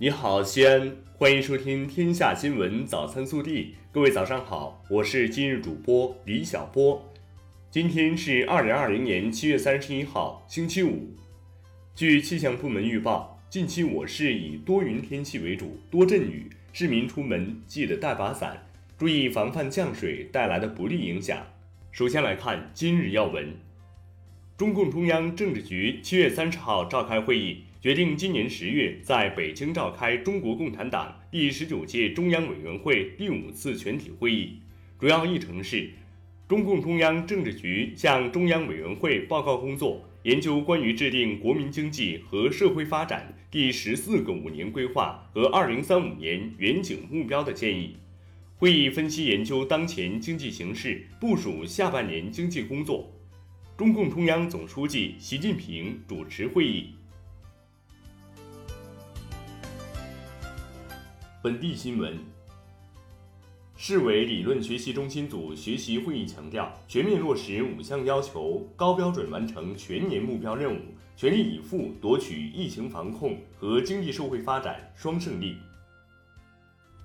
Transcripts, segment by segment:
你好，西安，欢迎收听《天下新闻早餐速递》。各位早上好，我是今日主播李小波。今天是二零二零年七月三十一号，星期五。据气象部门预报，近期我市以多云天气为主，多阵雨，市民出门记得带把伞，注意防范降水带来的不利影响。首先来看今日要闻。中共中央政治局七月三十号召开会议。决定今年十月在北京召开中国共产党第十九届中央委员会第五次全体会议，主要议程是：中共中央政治局向中央委员会报告工作，研究关于制定国民经济和社会发展第十四个五年规划和二零三五年远景目标的建议。会议分析研究当前经济形势，部署下半年经济工作。中共中央总书记习近平主持会议。本地新闻：市委理论学习中心组学习会议强调，全面落实五项要求，高标准完成全年目标任务，全力以赴夺取疫情防控和经济社会发展双胜利。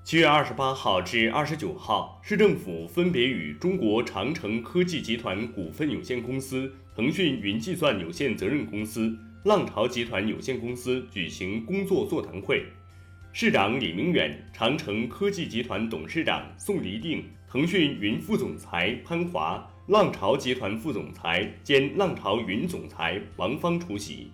七月二十八号至二十九号，市政府分别与中国长城科技集团股份有限公司、腾讯云计算有限责任公司、浪潮集团有限公司举行工作座谈会。市长李明远、长城科技集团董事长宋黎定、腾讯云副总裁潘华、浪潮集团副总裁兼浪潮云总裁王芳出席。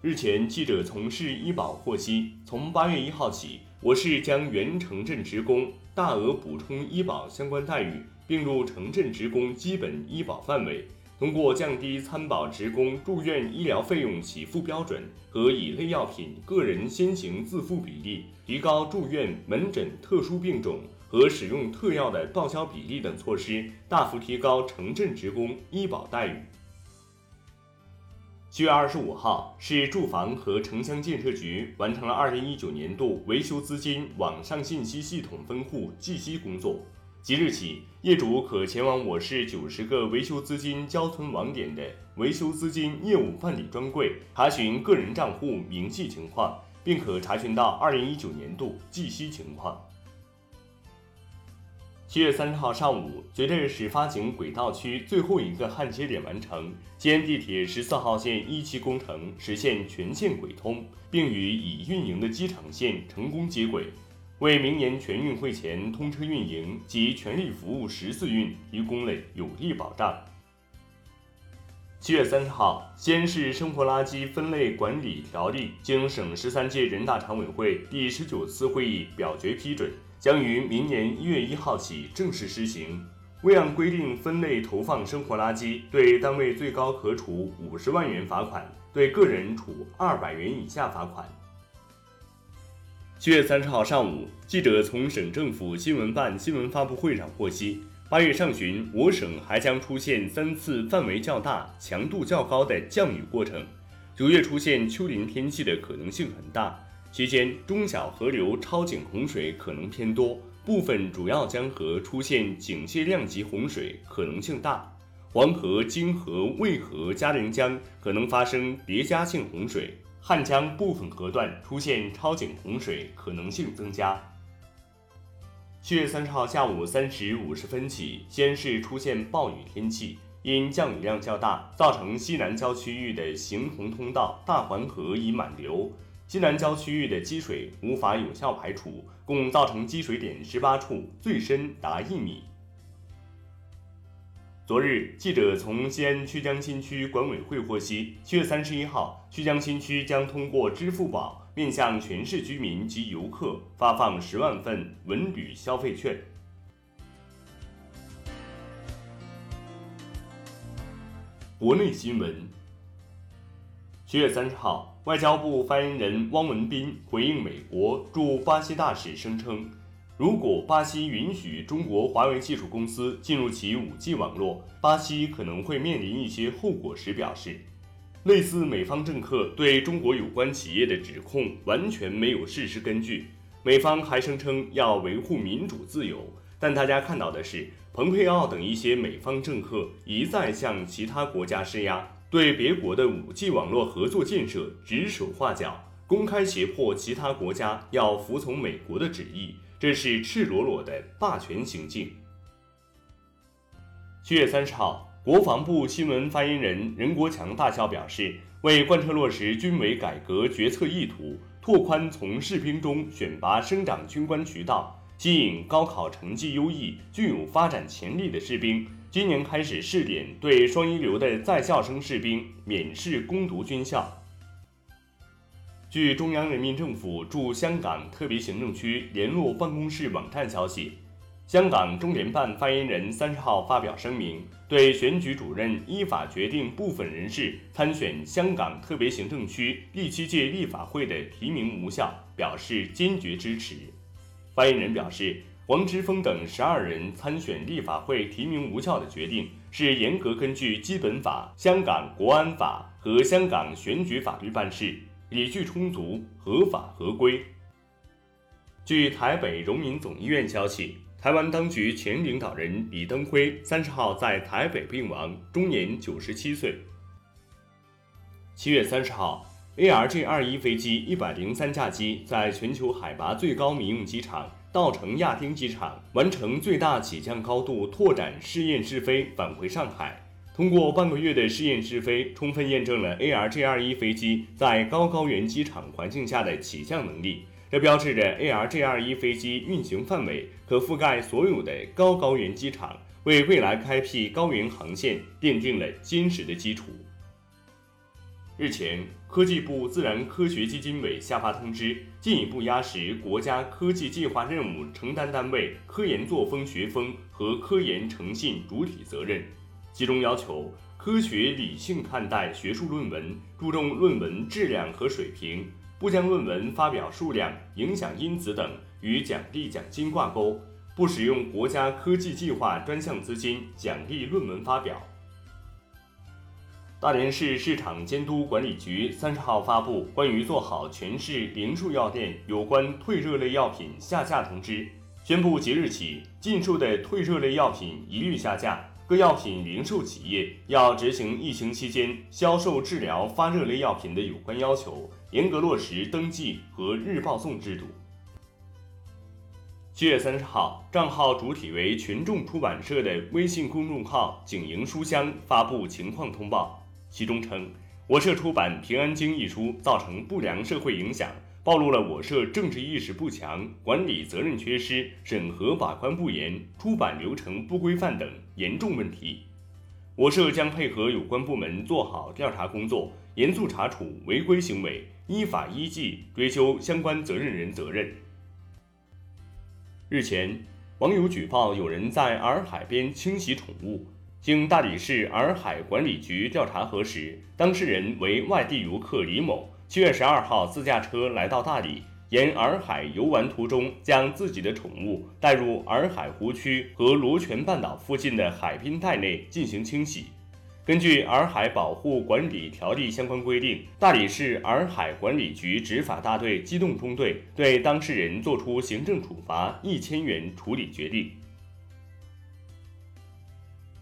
日前，记者从市医保获悉，从八月一号起，我市将原城镇职工大额补充医保相关待遇并入城镇职工基本医保范围。通过降低参保职工住院医疗费用起付标准和乙类药品个人先行自付比例，提高住院门诊特殊病种和使用特药的报销比例等措施，大幅提高城镇职工医保待遇。七月二十五号，市住房和城乡建设局完成了二零一九年度维修资金网上信息系统分户计息工作。即日起，业主可前往我市九十个维修资金交存网点的维修资金业务办理专柜查询个人账户明细情况，并可查询到二零一九年度计息情况。七月三十号上午，随着始发井轨道区最后一个焊接点完成，西安地铁十四号线一期工程实现全线轨通，并与已运营的机场线成功接轨。为明年全运会前通车运营及全力服务十四运提供了有力保障。七月三十号，西安市生活垃圾分类管理条例经省十三届人大常委会第十九次会议表决批准，将于明年一月一号起正式施行。未按规定分类投放生活垃圾，对单位最高可处五十万元罚款，对个人处二百元以下罚款。七月三十号上午，记者从省政府新闻办新闻发布会上获悉，八月上旬，我省还将出现三次范围较大、强度较高的降雨过程。九月出现丘陵天气的可能性很大，期间中小河流超警洪水可能偏多，部分主要江河出现警戒量级洪水可能性大，黄河、泾河、渭河、嘉陵江可能发生叠加性洪水。汉江部分河段出现超警洪水可能性增加。七月三十号下午三时五十分起，西安市出现暴雨天气，因降雨量较大，造成西南郊区域的行洪通道大环河已满流，西南郊区域的积水无法有效排除，共造成积水点十八处，最深达一米。昨日，记者从西安曲江新区管委会获悉，七月三十一号，曲江新区将通过支付宝面向全市居民及游客发放十万份文旅消费券。国内新闻：七月三十号，外交部发言人汪文斌回应美国驻巴西大使声称。如果巴西允许中国华为技术公司进入其 5G 网络，巴西可能会面临一些后果时表示，类似美方政客对中国有关企业的指控完全没有事实根据。美方还声称要维护民主自由，但大家看到的是，蓬佩奥等一些美方政客一再向其他国家施压，对别国的 5G 网络合作建设指手画脚。公开胁迫其他国家要服从美国的旨意，这是赤裸裸的霸权行径。七月三十号，国防部新闻发言人任国强大校表示，为贯彻落实军委改革决策意图，拓宽从士兵中选拔生长军官渠道，吸引高考成绩优异、具有发展潜力的士兵。今年开始试点对双一流的在校生士兵免试攻读军校。据中央人民政府驻香港特别行政区联络办公室网站消息，香港中联办发言人三十号发表声明，对选举主任依法决定部分人士参选香港特别行政区第七届立法会的提名无效表示坚决支持。发言人表示。王之峰等十二人参选立法会提名无效的决定，是严格根据基本法、香港国安法和香港选举法律办事，理据充足，合法合规。据台北荣民总医院消息，台湾当局前领导人李登辉三十号在台北病亡，终年九十七岁。七月三十号，ARJ 二一飞机一百零三架机在全球海拔最高民用机场。稻城亚丁机场完成最大起降高度拓展试验试飞，返回上海。通过半个月的试验试飞，充分验证了 ARJ21 飞机在高高原机场环境下的起降能力。这标志着 ARJ21 飞机运行范围可覆盖所有的高高原机场，为未来开辟高原航线奠定了坚实的基础。日前，科技部自然科学基金委下发通知，进一步压实国家科技计划任务承担单位科研作风学风和科研诚信主体责任。其中要求科学理性看待学术论文，注重论文质量和水平，不将论文发表数量、影响因子等与奖励奖金挂钩，不使用国家科技计划专项资金奖励论文发表。大连市市场监督管理局三十号发布关于做好全市零售药店有关退热类药品下架通知，宣布即日起禁售的退热类药品一律下架。各药品零售企业要执行疫情期间销售治疗发热类药品的有关要求，严格落实登记和日报送制度。七月三十号，账号主体为群众出版社的微信公众号“景营书香”发布情况通报。其中称，我社出版《平安经》一书造成不良社会影响，暴露了我社政治意识不强、管理责任缺失、审核把关不严、出版流程不规范等严重问题。我社将配合有关部门做好调查工作，严肃查处违规行为，依法依纪追究相关责任人责任。日前，网友举报有人在洱海边清洗宠物。经大理市洱海管理局调查核实，当事人为外地游客李某。七月十二号，自驾车来到大理，沿洱海游玩途中，将自己的宠物带入洱海湖区和罗泉半岛附近的海滨带内进行清洗。根据《洱海保护管理条例》相关规定，大理市洱海管理局执法大队机动中队对当事人作出行政处罚一千元处理决定。